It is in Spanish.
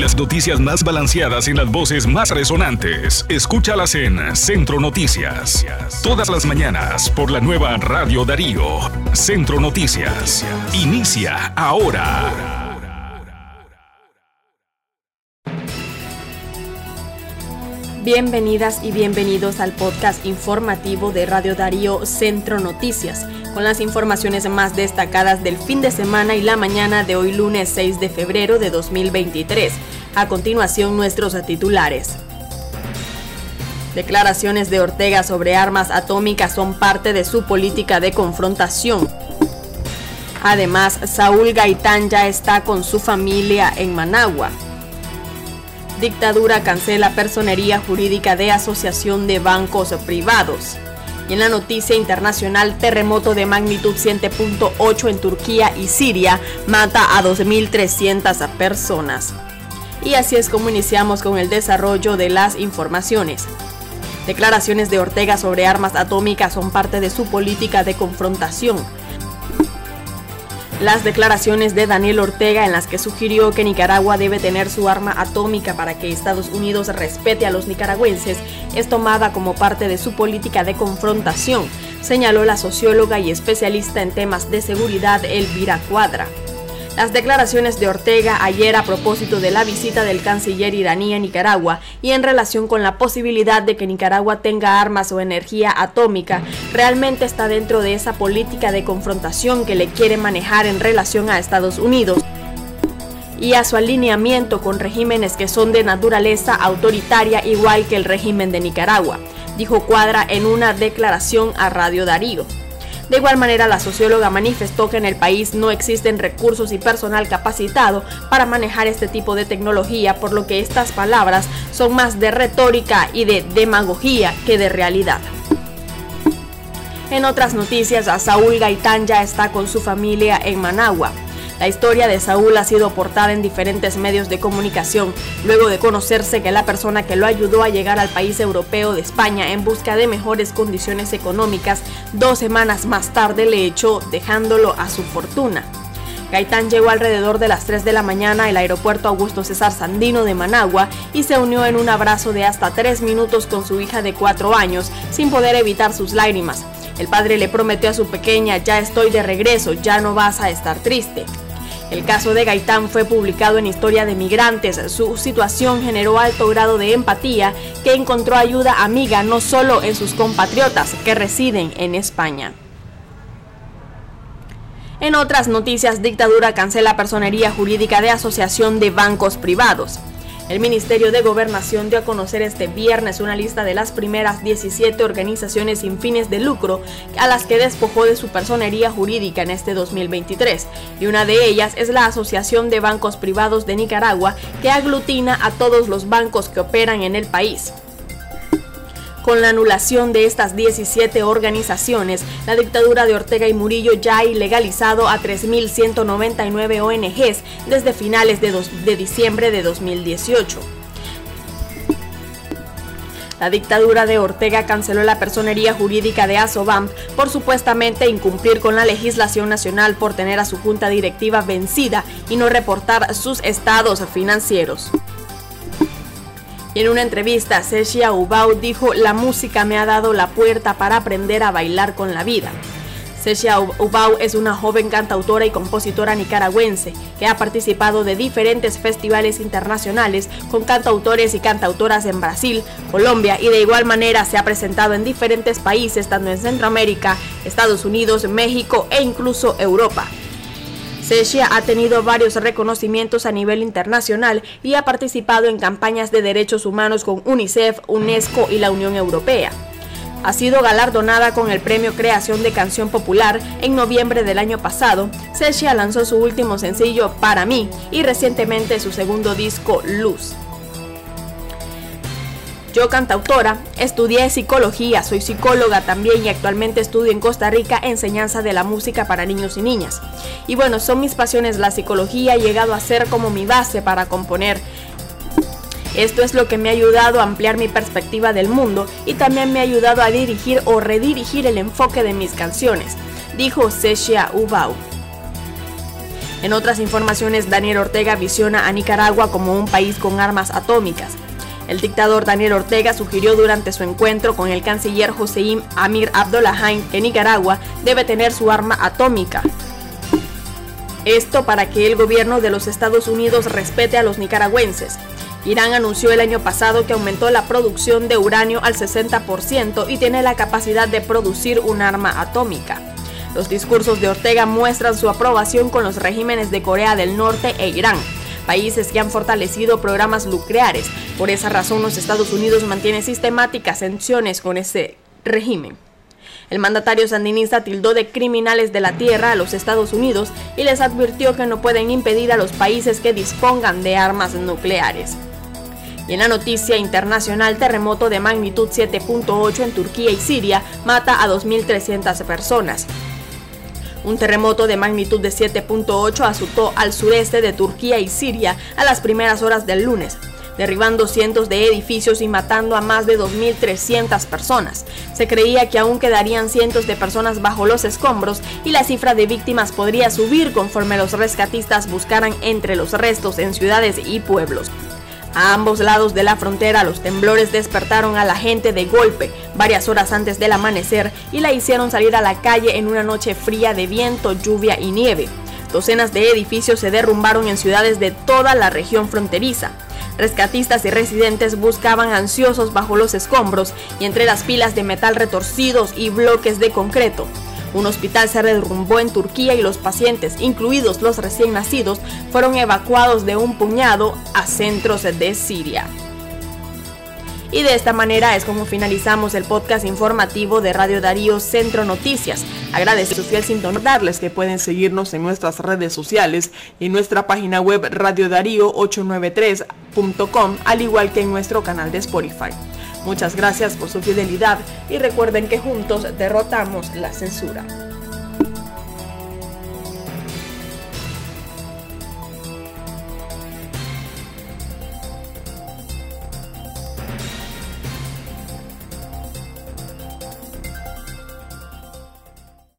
Las noticias más balanceadas y las voces más resonantes. Escúchalas en Centro Noticias. Todas las mañanas por la nueva Radio Darío. Centro Noticias. Inicia ahora. Bienvenidas y bienvenidos al podcast informativo de Radio Darío Centro Noticias, con las informaciones más destacadas del fin de semana y la mañana de hoy lunes 6 de febrero de 2023. A continuación nuestros titulares. Declaraciones de Ortega sobre armas atómicas son parte de su política de confrontación. Además, Saúl Gaitán ya está con su familia en Managua. Dictadura cancela personería jurídica de Asociación de Bancos Privados. Y en la noticia internacional, terremoto de magnitud 7.8 en Turquía y Siria mata a 2.300 personas. Y así es como iniciamos con el desarrollo de las informaciones. Declaraciones de Ortega sobre armas atómicas son parte de su política de confrontación las declaraciones de Daniel Ortega en las que sugirió que Nicaragua debe tener su arma atómica para que Estados Unidos respete a los nicaragüenses es tomada como parte de su política de confrontación, señaló la socióloga y especialista en temas de seguridad Elvira Cuadra. Las declaraciones de Ortega ayer a propósito de la visita del canciller iraní a Nicaragua y en relación con la posibilidad de que Nicaragua tenga armas o energía atómica realmente está dentro de esa política de confrontación que le quiere manejar en relación a Estados Unidos y a su alineamiento con regímenes que son de naturaleza autoritaria igual que el régimen de Nicaragua, dijo Cuadra en una declaración a Radio Darío. De igual manera, la socióloga manifestó que en el país no existen recursos y personal capacitado para manejar este tipo de tecnología, por lo que estas palabras son más de retórica y de demagogía que de realidad. En otras noticias, a Saúl Gaitán ya está con su familia en Managua. La historia de Saúl ha sido portada en diferentes medios de comunicación, luego de conocerse que la persona que lo ayudó a llegar al país europeo de España en busca de mejores condiciones económicas, dos semanas más tarde le echó dejándolo a su fortuna. Gaitán llegó alrededor de las 3 de la mañana al aeropuerto Augusto César Sandino de Managua y se unió en un abrazo de hasta 3 minutos con su hija de 4 años, sin poder evitar sus lágrimas. El padre le prometió a su pequeña, ya estoy de regreso, ya no vas a estar triste. El caso de Gaitán fue publicado en Historia de Migrantes. Su situación generó alto grado de empatía que encontró ayuda amiga no solo en sus compatriotas que residen en España. En otras noticias, dictadura cancela personería jurídica de asociación de bancos privados. El Ministerio de Gobernación dio a conocer este viernes una lista de las primeras 17 organizaciones sin fines de lucro a las que despojó de su personería jurídica en este 2023, y una de ellas es la Asociación de Bancos Privados de Nicaragua, que aglutina a todos los bancos que operan en el país. Con la anulación de estas 17 organizaciones, la dictadura de Ortega y Murillo ya ha ilegalizado a 3.199 ONGs desde finales de, de diciembre de 2018. La dictadura de Ortega canceló la personería jurídica de Asobam por supuestamente incumplir con la legislación nacional por tener a su junta directiva vencida y no reportar sus estados financieros. Y en una entrevista, Sechia Ubau dijo, la música me ha dado la puerta para aprender a bailar con la vida. Sechia Ubau es una joven cantautora y compositora nicaragüense que ha participado de diferentes festivales internacionales con cantautores y cantautoras en Brasil, Colombia y de igual manera se ha presentado en diferentes países, tanto en Centroamérica, Estados Unidos, México e incluso Europa. Sechia ha tenido varios reconocimientos a nivel internacional y ha participado en campañas de derechos humanos con UNICEF, UNESCO y la Unión Europea. Ha sido galardonada con el Premio Creación de Canción Popular en noviembre del año pasado. Sechia lanzó su último sencillo Para mí y recientemente su segundo disco Luz. Yo, cantautora, estudié psicología, soy psicóloga también y actualmente estudio en Costa Rica enseñanza de la música para niños y niñas. Y bueno, son mis pasiones la psicología, he llegado a ser como mi base para componer. Esto es lo que me ha ayudado a ampliar mi perspectiva del mundo y también me ha ayudado a dirigir o redirigir el enfoque de mis canciones, dijo Sechia Ubau. En otras informaciones, Daniel Ortega visiona a Nicaragua como un país con armas atómicas. El dictador Daniel Ortega sugirió durante su encuentro con el canciller Joseim Amir Abdollahain que Nicaragua debe tener su arma atómica. Esto para que el gobierno de los Estados Unidos respete a los nicaragüenses. Irán anunció el año pasado que aumentó la producción de uranio al 60% y tiene la capacidad de producir un arma atómica. Los discursos de Ortega muestran su aprobación con los regímenes de Corea del Norte e Irán, países que han fortalecido programas nucleares. Por esa razón, los Estados Unidos mantienen sistemáticas sanciones con ese régimen. El mandatario sandinista tildó de criminales de la tierra a los Estados Unidos y les advirtió que no pueden impedir a los países que dispongan de armas nucleares. Y en la noticia internacional, terremoto de magnitud 7.8 en Turquía y Siria mata a 2.300 personas. Un terremoto de magnitud de 7.8 azotó al sureste de Turquía y Siria a las primeras horas del lunes, derribando cientos de edificios y matando a más de 2.300 personas. Se creía que aún quedarían cientos de personas bajo los escombros y la cifra de víctimas podría subir conforme los rescatistas buscaran entre los restos en ciudades y pueblos. A ambos lados de la frontera los temblores despertaron a la gente de golpe varias horas antes del amanecer y la hicieron salir a la calle en una noche fría de viento, lluvia y nieve. Docenas de edificios se derrumbaron en ciudades de toda la región fronteriza. Rescatistas y residentes buscaban ansiosos bajo los escombros y entre las pilas de metal retorcidos y bloques de concreto. Un hospital se derrumbó en Turquía y los pacientes, incluidos los recién nacidos, fueron evacuados de un puñado a centros de Siria. Y de esta manera es como finalizamos el podcast informativo de Radio Darío Centro Noticias. Agradezco fiel. Darles que pueden seguirnos en nuestras redes sociales y en nuestra página web radiodarío893.com, al igual que en nuestro canal de Spotify. Muchas gracias por su fidelidad y recuerden que juntos derrotamos la censura.